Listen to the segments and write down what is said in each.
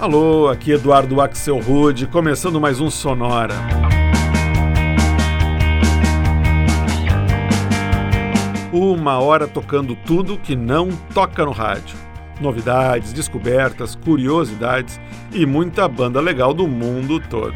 Alô, aqui Eduardo Axel Rude, começando mais um Sonora. Uma hora tocando tudo que não toca no rádio. Novidades, descobertas, curiosidades e muita banda legal do mundo todo.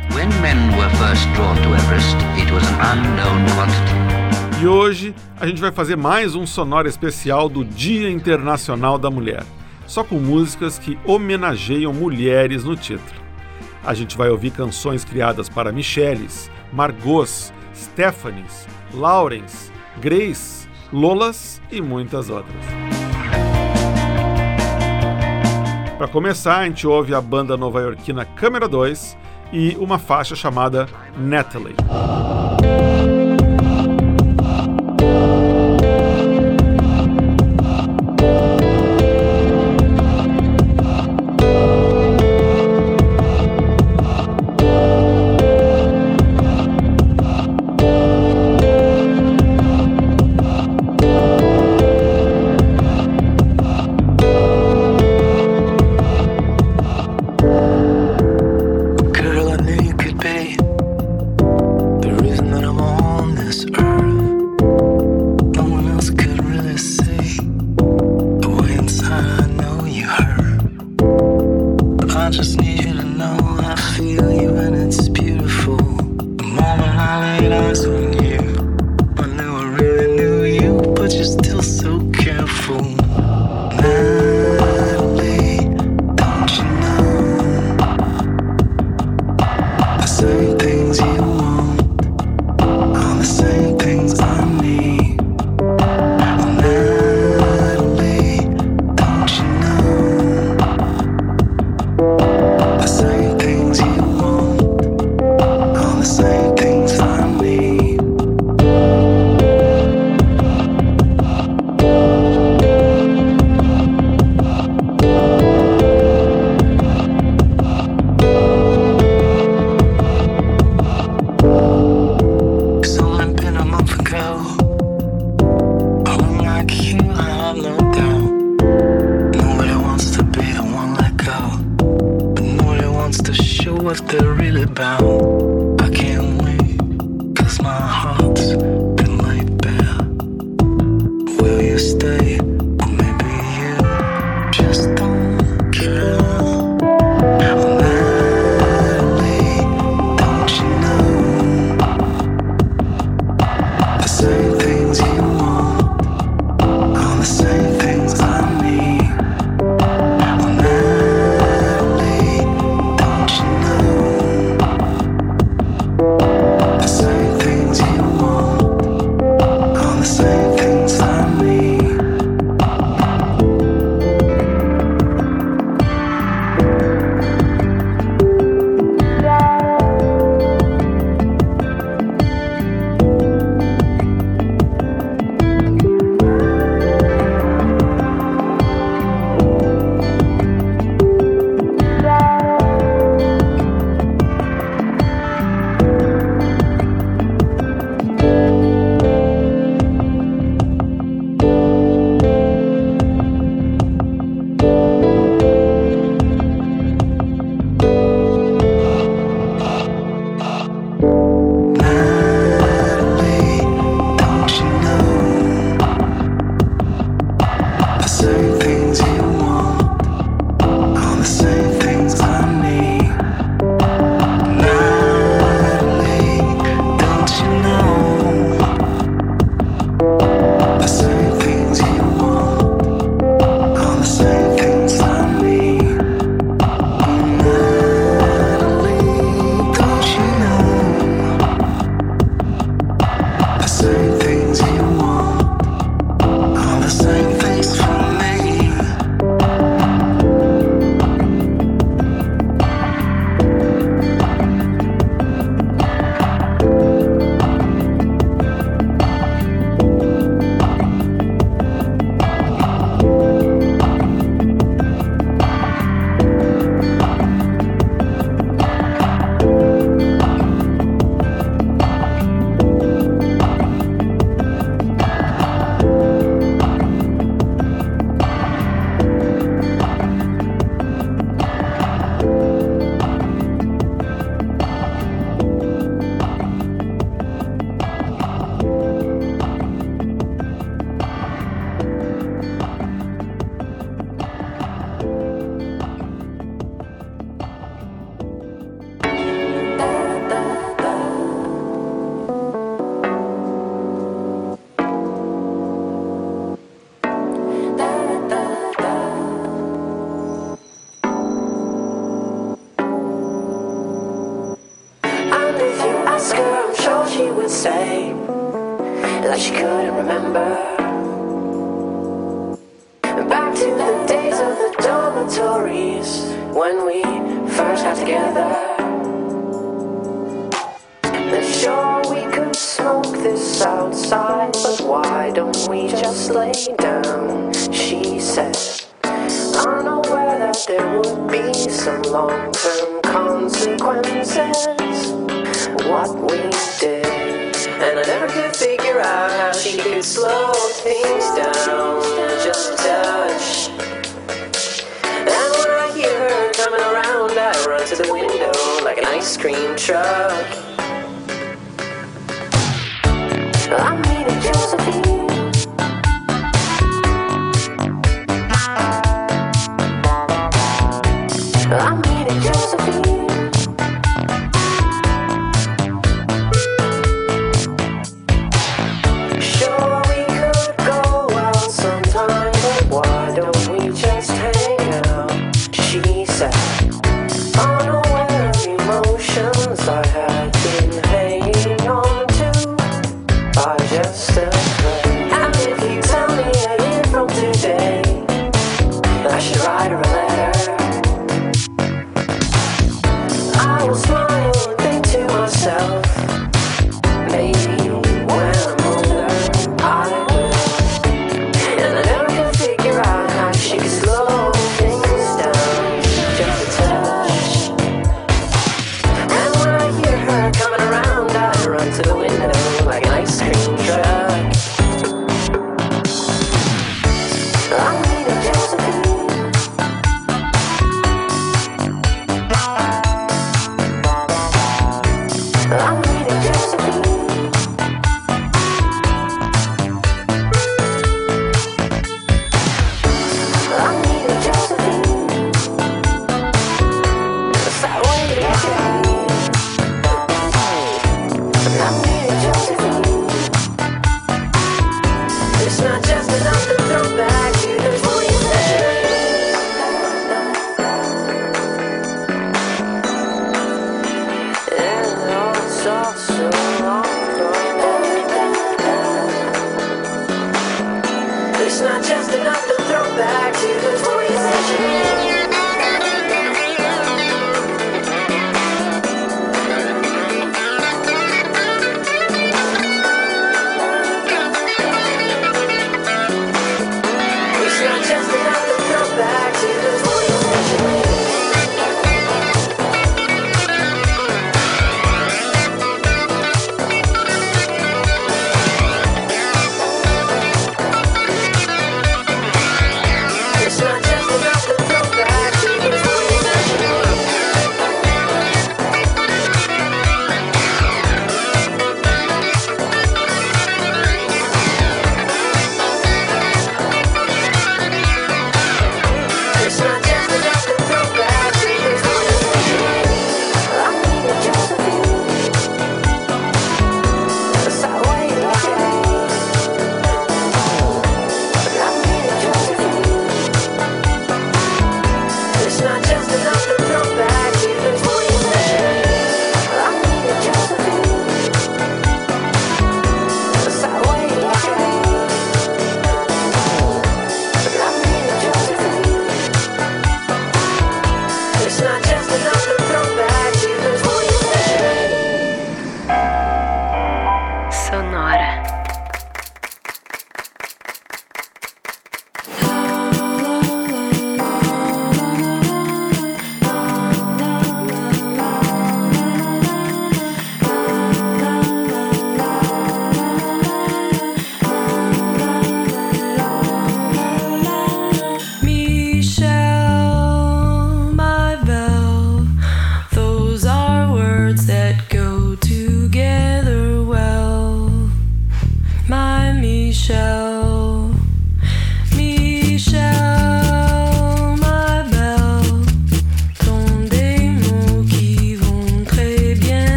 E hoje a gente vai fazer mais um Sonora especial do Dia Internacional da Mulher só com músicas que homenageiam mulheres no título. A gente vai ouvir canções criadas para Michelles, Margots, Stephanies, Laurens, Grace, Lolas e muitas outras. Para começar, a gente ouve a banda nova-iorquina Câmera 2 e uma faixa chamada Natalie.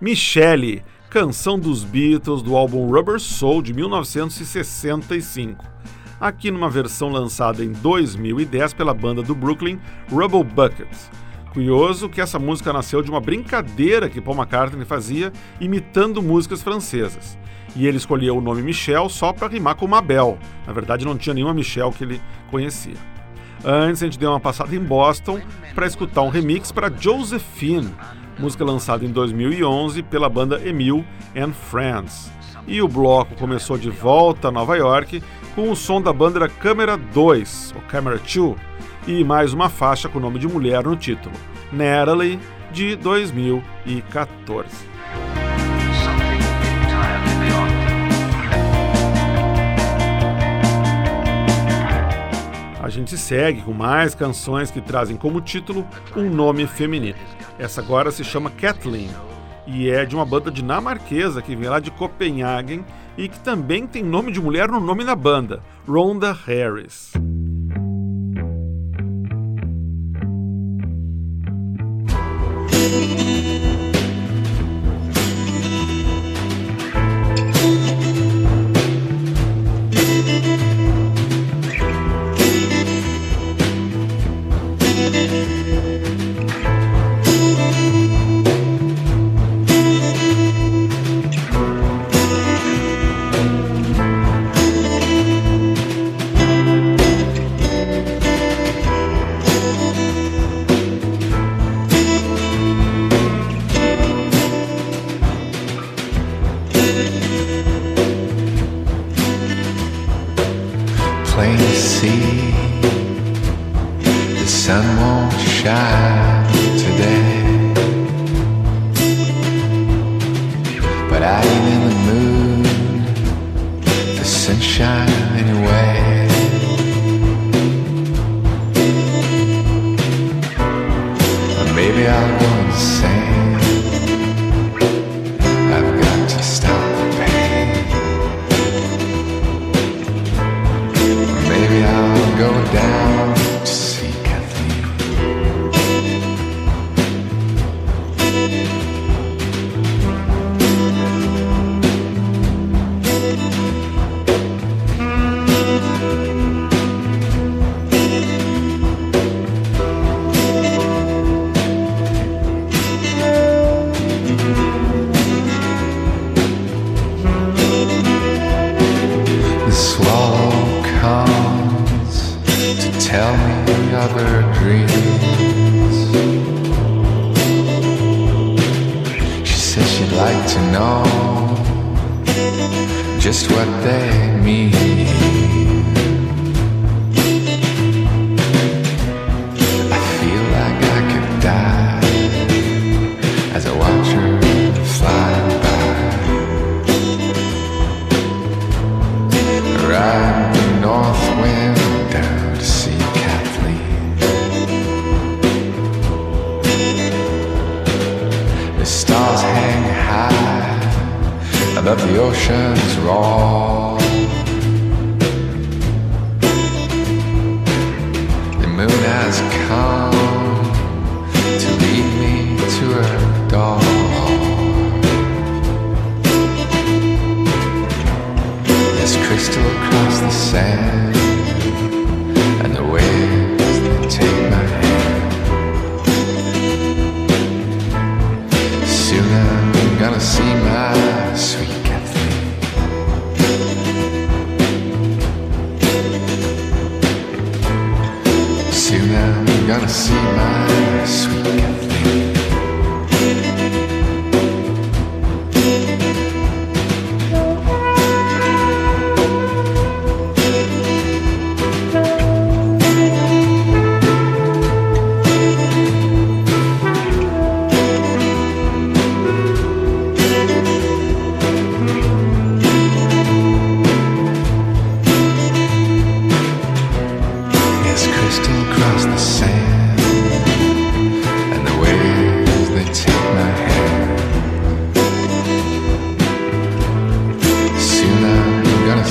Michelle, canção dos Beatles do álbum Rubber Soul de 1965. Aqui numa versão lançada em 2010 pela banda do Brooklyn Rubble Buckets. Curioso que essa música nasceu de uma brincadeira que Paul McCartney fazia imitando músicas francesas. E ele escolheu o nome Michel só para rimar com Mabel. Na verdade, não tinha nenhuma Michel que ele conhecia. Antes, a gente deu uma passada em Boston para escutar um remix para Josephine, música lançada em 2011 pela banda Emil and Friends. E o bloco começou de volta a Nova York com o som da banda Câmera 2, ou Camera 2, e mais uma faixa com o nome de mulher no título, Natalie, de 2014. A gente segue com mais canções que trazem como título um nome feminino. Essa agora se chama Kathleen e é de uma banda dinamarquesa que vem lá de Copenhagen e que também tem nome de mulher no nome da banda, Rhonda Harris. just what they mean.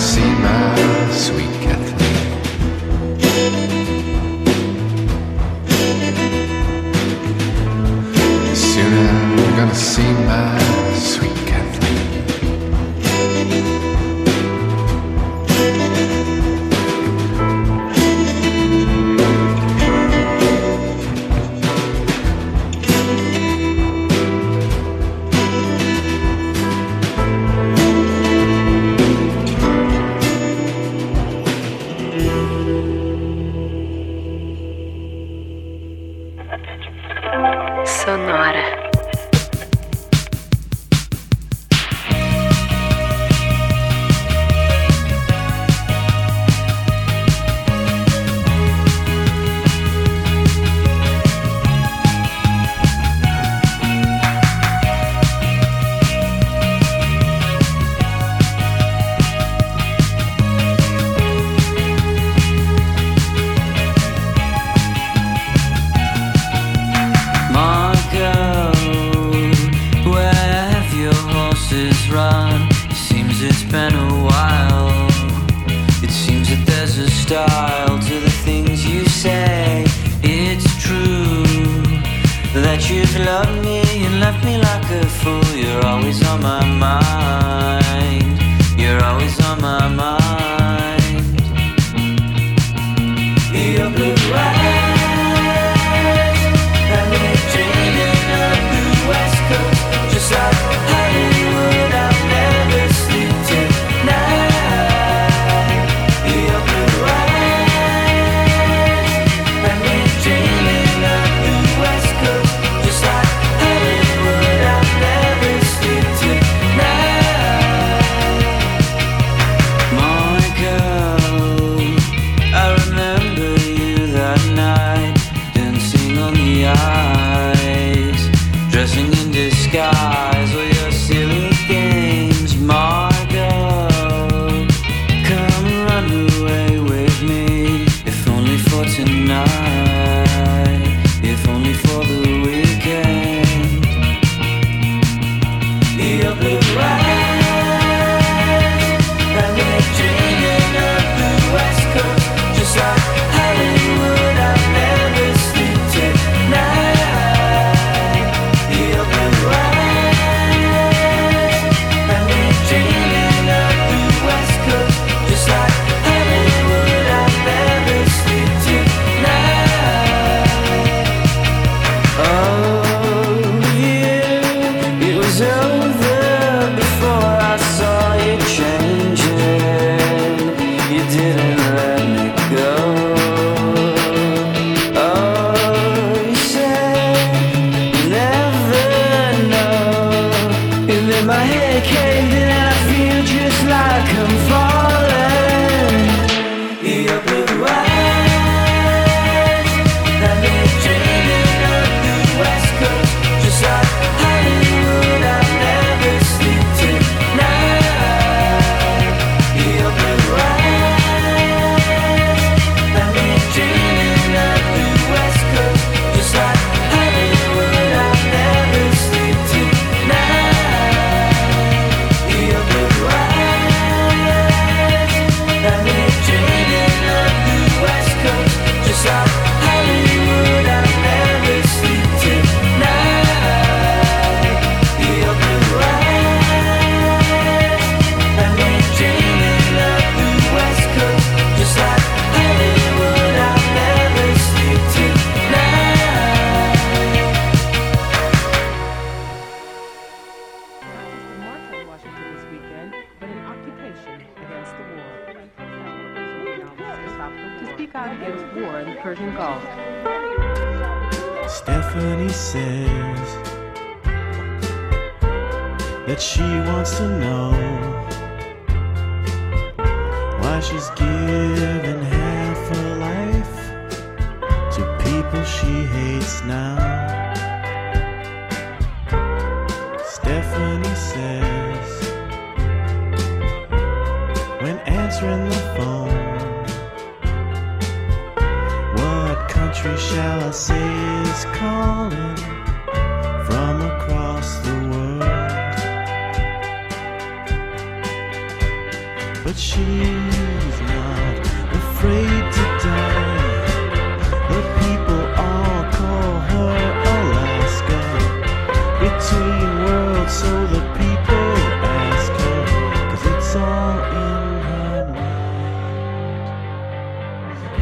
See my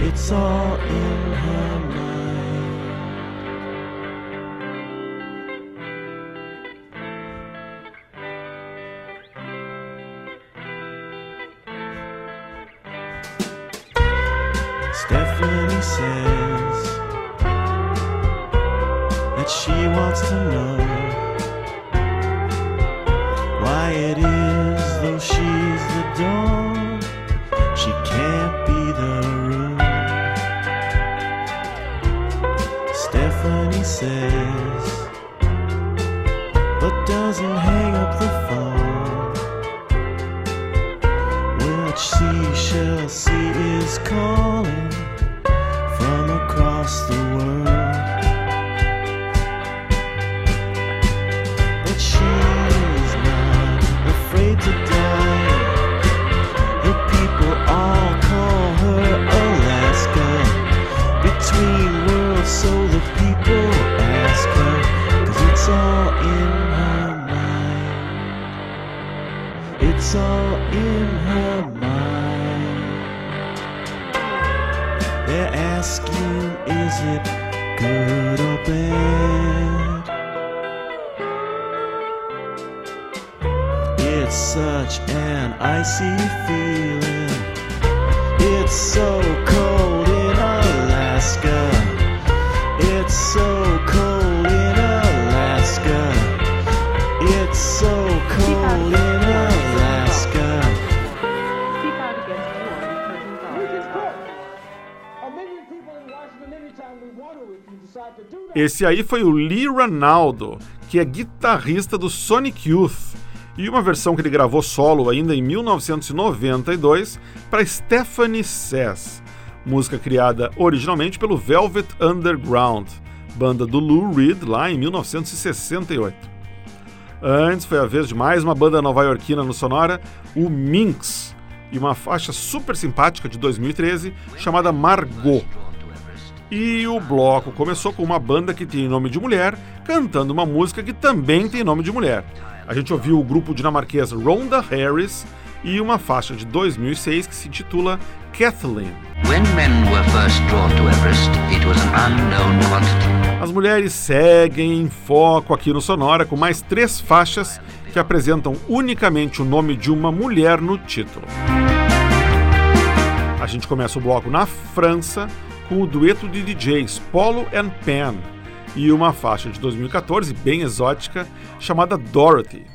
It's all in her mind. Stephanie says Esse aí foi o Lee Ranaldo, que é guitarrista do Sonic Youth, e uma versão que ele gravou solo ainda em 1992 para Stephanie Says, música criada originalmente pelo Velvet Underground, banda do Lou Reed lá em 1968. Antes foi a vez de mais uma banda nova-iorquina no Sonora, o Minx, e uma faixa super simpática de 2013 chamada Margot. E o bloco começou com uma banda que tem nome de mulher cantando uma música que também tem nome de mulher. A gente ouviu o grupo dinamarquês Rhonda Harris e uma faixa de 2006 que se intitula Kathleen. Everest. As mulheres seguem em foco aqui no Sonora com mais três faixas que apresentam unicamente o nome de uma mulher no título. A gente começa o bloco na França com o dueto de DJs Polo and Pan e uma faixa de 2014 bem exótica chamada Dorothy.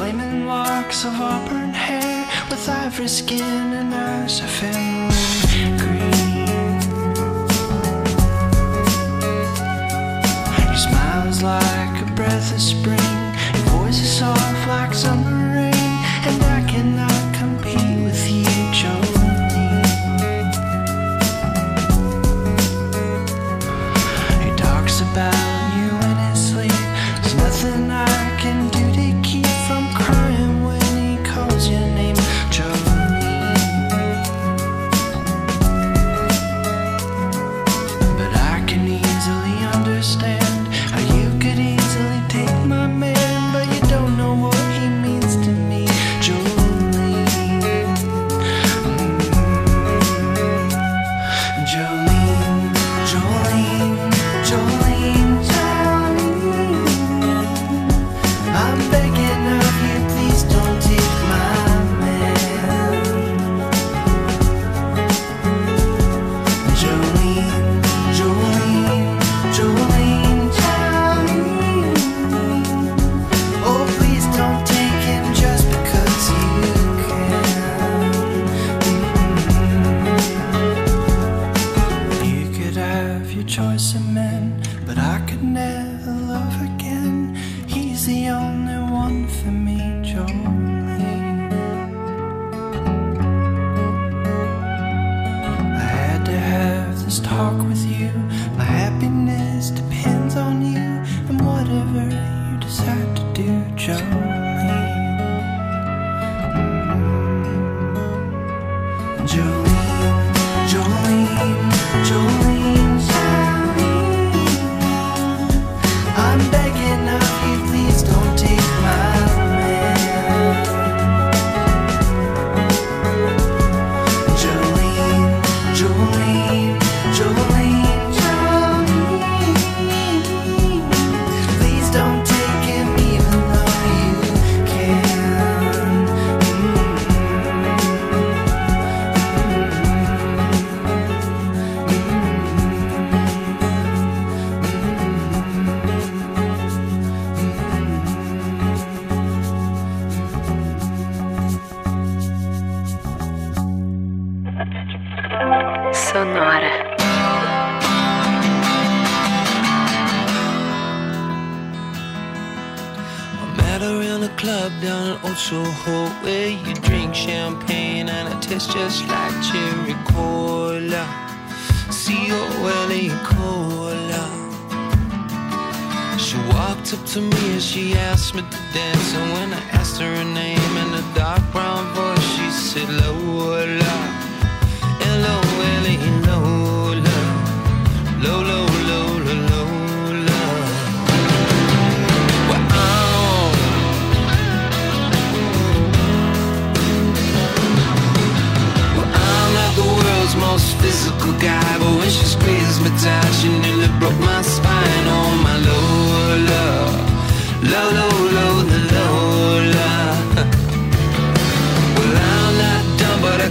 Flaming locks of auburn hair With ivory skin and eyes of emerald green. He smiles like a breath of spring. Your voice is soft like summer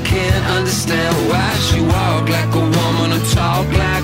can't understand why she walk like a woman or talk like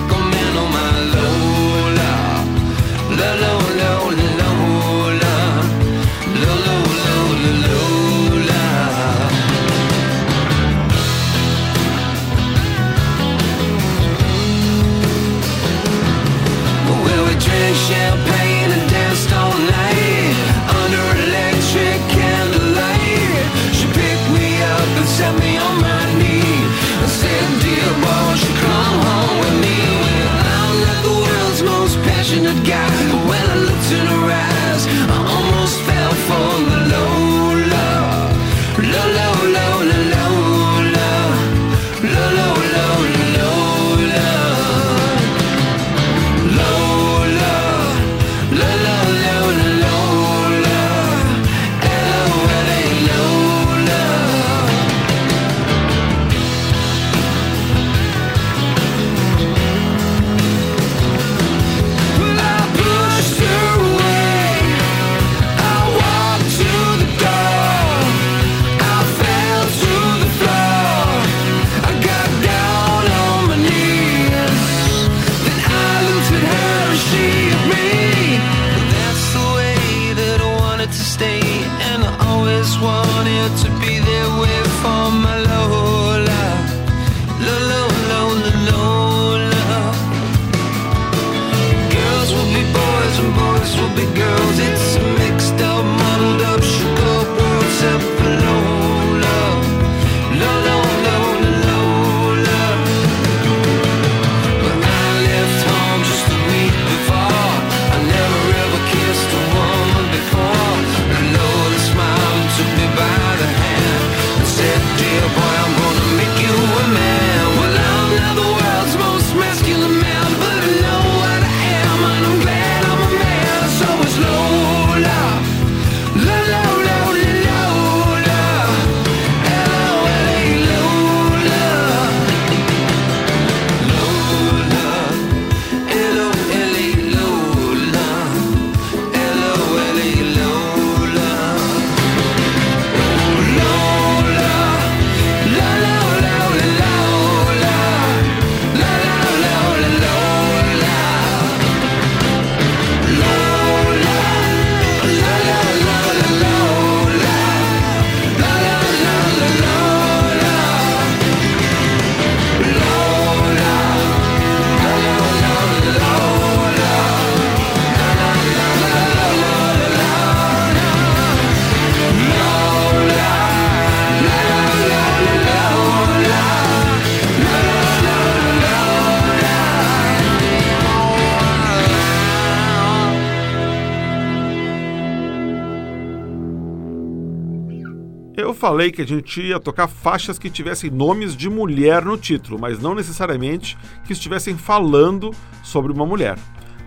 falei que a gente ia tocar faixas que tivessem nomes de mulher no título, mas não necessariamente que estivessem falando sobre uma mulher.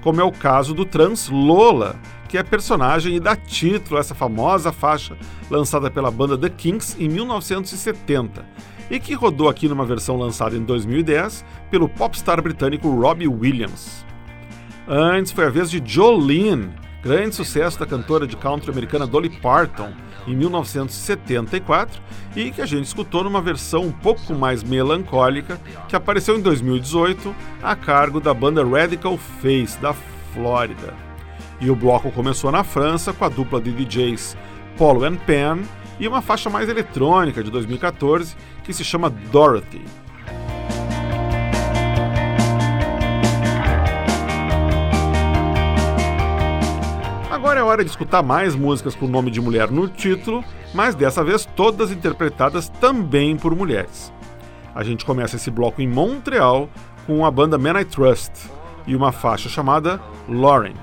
Como é o caso do trans Lola, que é personagem e dá título a essa famosa faixa lançada pela banda The Kinks em 1970 e que rodou aqui numa versão lançada em 2010 pelo popstar britânico Robbie Williams. Antes foi a vez de Jolene, grande sucesso da cantora de country americana Dolly Parton em 1974 e que a gente escutou numa versão um pouco mais melancólica que apareceu em 2018 a cargo da banda Radical Face da Flórida. E o bloco começou na França com a dupla de DJs Paulo and Pan e uma faixa mais eletrônica de 2014 que se chama Dorothy. Agora é hora de escutar mais músicas com o nome de mulher no título, mas dessa vez todas interpretadas também por mulheres. A gente começa esse bloco em Montreal com a banda Man I Trust e uma faixa chamada Lauren.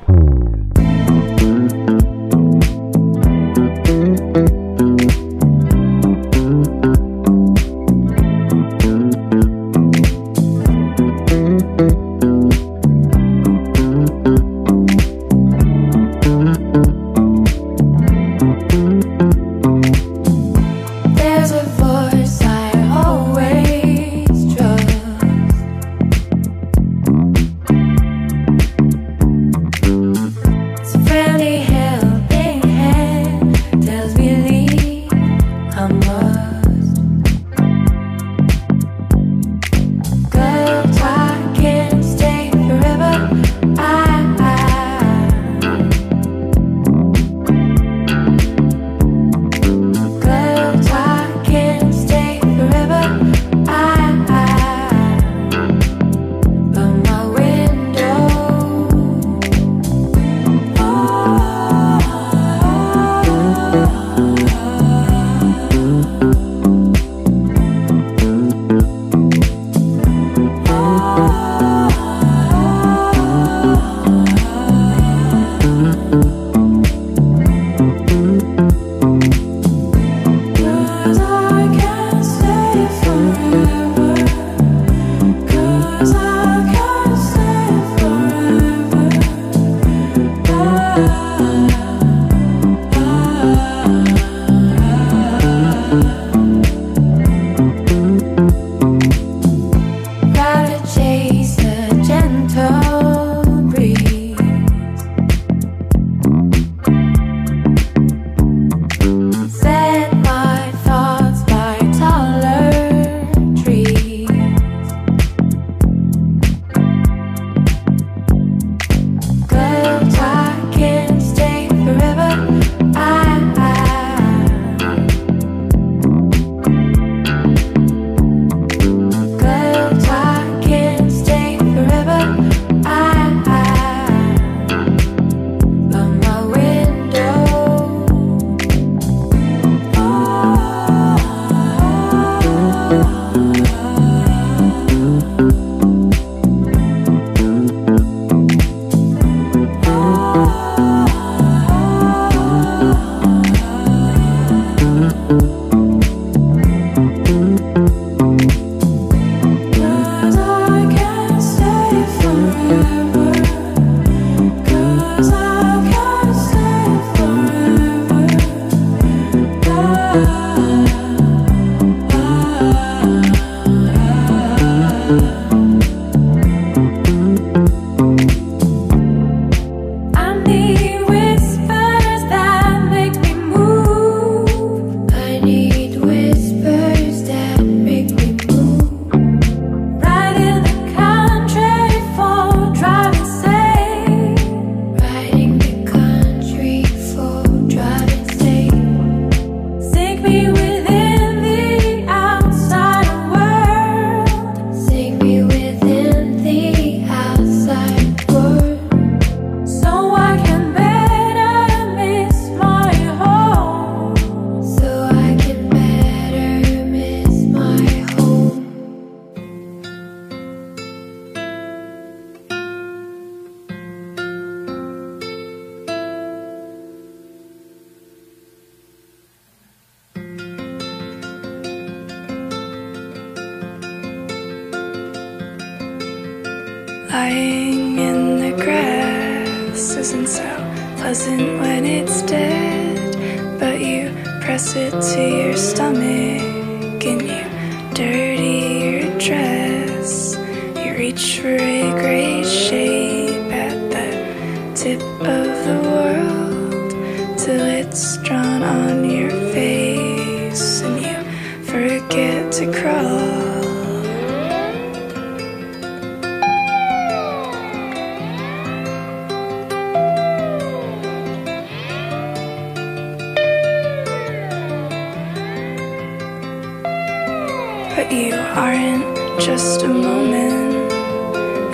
just a moment.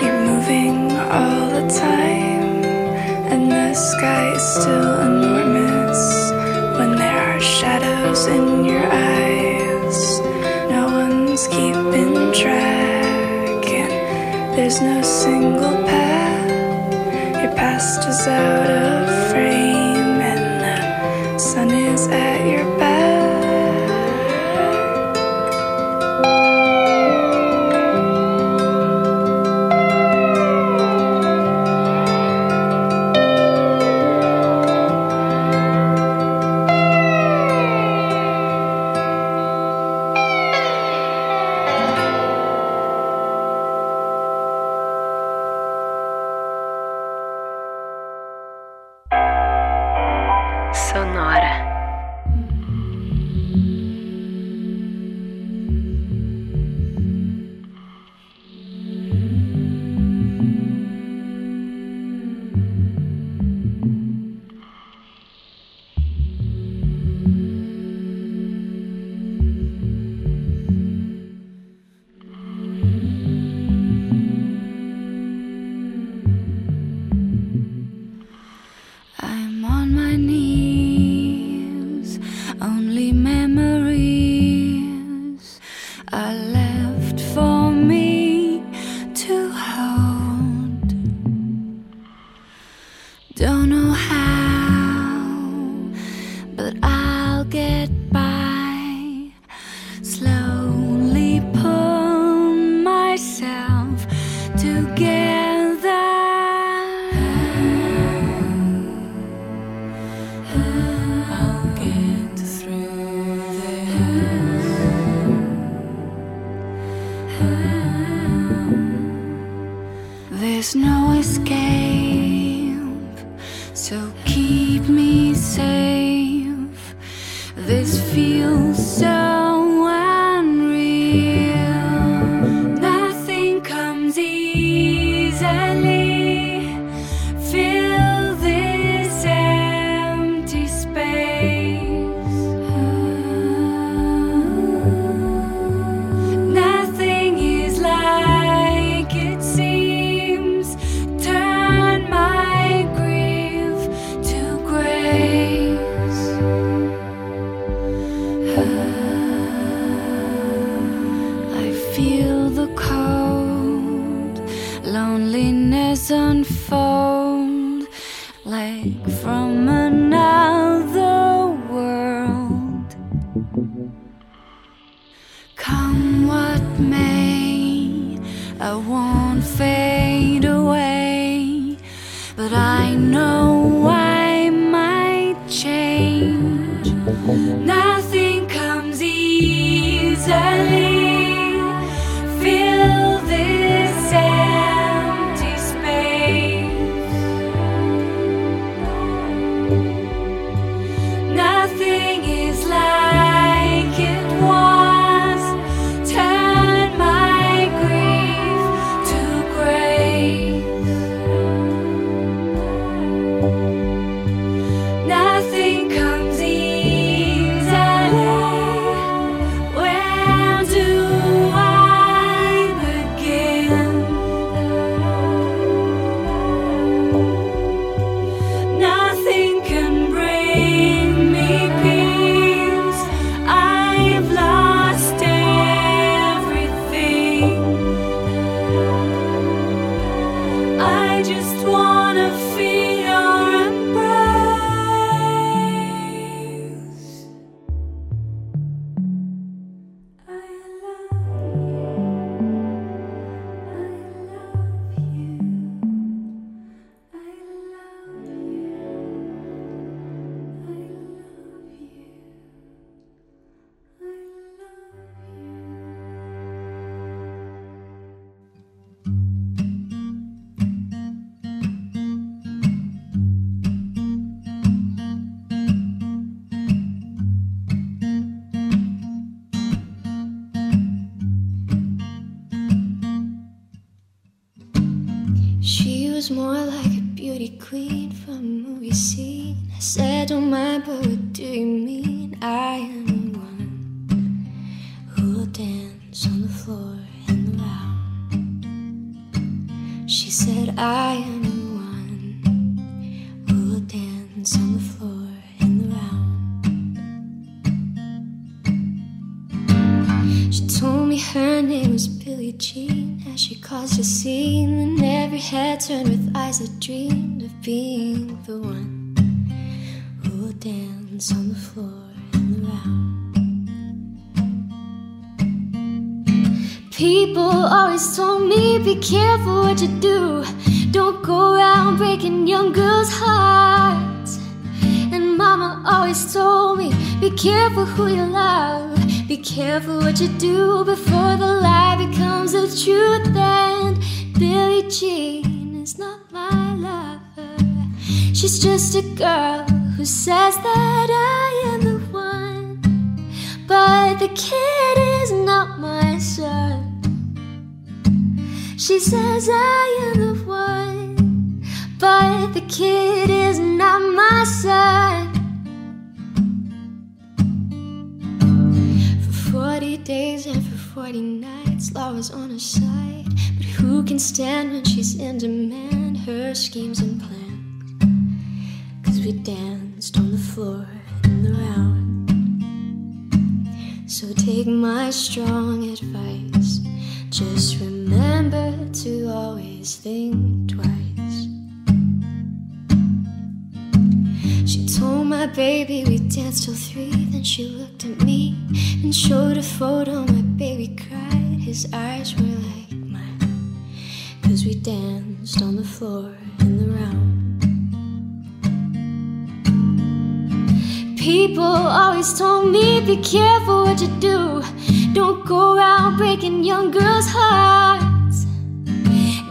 You're moving all the time, and the sky is still enormous when there are shadows in your eyes. No one's keeping track, and there's no single path. Your past is out of. She said, I am the one who will dance on the floor in the round. She told me her name was Billie Jean as she caused a scene, and every head turned with eyes that dreamed of being the one who will dance on the floor in the round. People always told me, be careful what you do. Don't go around breaking young girls' hearts. And mama always told me, be careful who you love. Be careful what you do before the lie becomes the truth. And Billie Jean is not my lover. She's just a girl who says that I am the one. But the kid is not my son. She says I am the one, but the kid is not my son. For 40 days and for 40 nights, law was on her side. But who can stand when she's in demand? Her schemes and plans. Cause we danced on the floor in the round. So take my strong advice. Just remember to always think twice. She told my baby we danced till three. Then she looked at me and showed a photo. My baby cried. His eyes were like mine. Cause we danced on the floor in the round. People always told me, be careful what you do. Don't go around breaking young girls' hearts.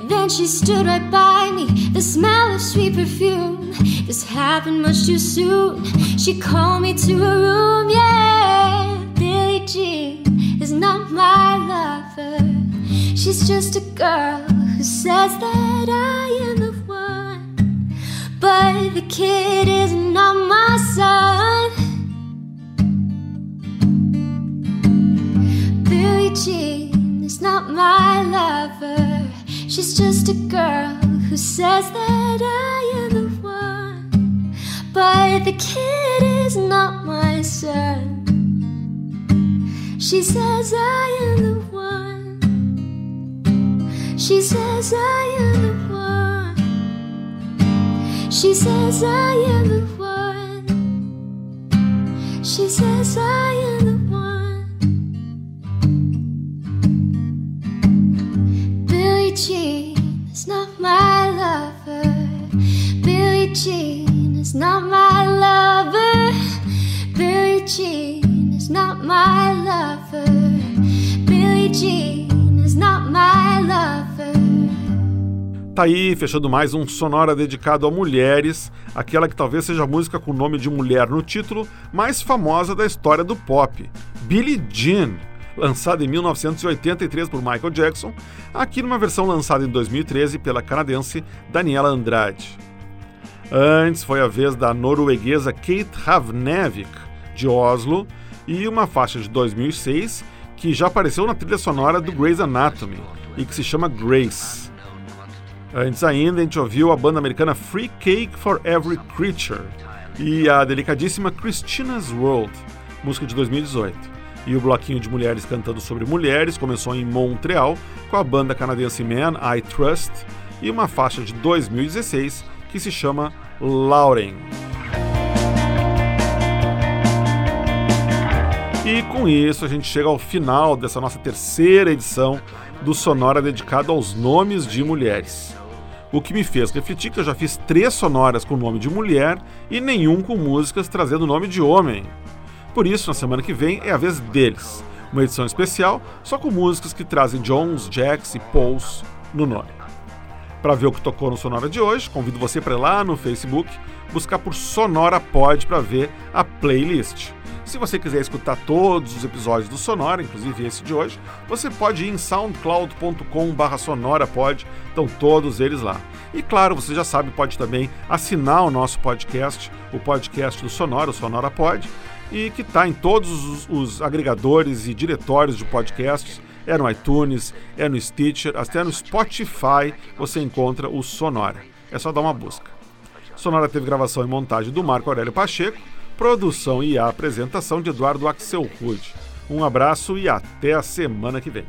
Then she stood right by me, the smell of sweet perfume. This happened much too soon. She called me to her room, yeah. Billie Jean is not my lover. She's just a girl who says that I am the one. But the kid is not my son. Jean is not my lover. She's just a girl who says that I am the one. But the kid is not my son. She says I am the one. She says I am the one. She says I am the one. She says I am Billie Jean is not my lover. Billie Jean is not my lover. Billie Jean is not my lover. Tá aí, fechando mais um Sonora dedicado a mulheres, aquela que talvez seja a música com o nome de mulher no título mais famosa da história do pop, Billie Jean, lançada em 1983 por Michael Jackson, aqui numa versão lançada em 2013 pela canadense Daniela Andrade. Antes foi a vez da norueguesa Kate Havnevik, de Oslo, e uma faixa de 2006 que já apareceu na trilha sonora do Grey's Anatomy e que se chama Grace. Antes ainda, a gente ouviu a banda americana Free Cake for Every Creature e a delicadíssima Christina's World, música de 2018. E o bloquinho de mulheres cantando sobre mulheres começou em Montreal com a banda canadense Man I Trust e uma faixa de 2016 que se chama Lauren. E com isso a gente chega ao final dessa nossa terceira edição do Sonora dedicado aos nomes de mulheres. O que me fez refletir que eu já fiz três sonoras com nome de mulher e nenhum com músicas trazendo nome de homem. Por isso, na semana que vem é a vez deles. Uma edição especial só com músicas que trazem Jones, Jacks e Pauls no nome. Para ver o que tocou no Sonora de hoje, convido você para ir lá no Facebook buscar por Sonora Pod para ver a playlist. Se você quiser escutar todos os episódios do Sonora, inclusive esse de hoje, você pode ir em soundcloud.com/sonorapod, estão todos eles lá. E claro, você já sabe, pode também assinar o nosso podcast, o podcast do Sonora, o Sonora Pod, e que está em todos os, os agregadores e diretórios de podcasts. É no iTunes, é no Stitcher, até no Spotify você encontra o Sonora. É só dar uma busca. Sonora teve gravação e montagem do Marco Aurélio Pacheco, produção e apresentação de Eduardo Axel Rude. Um abraço e até a semana que vem.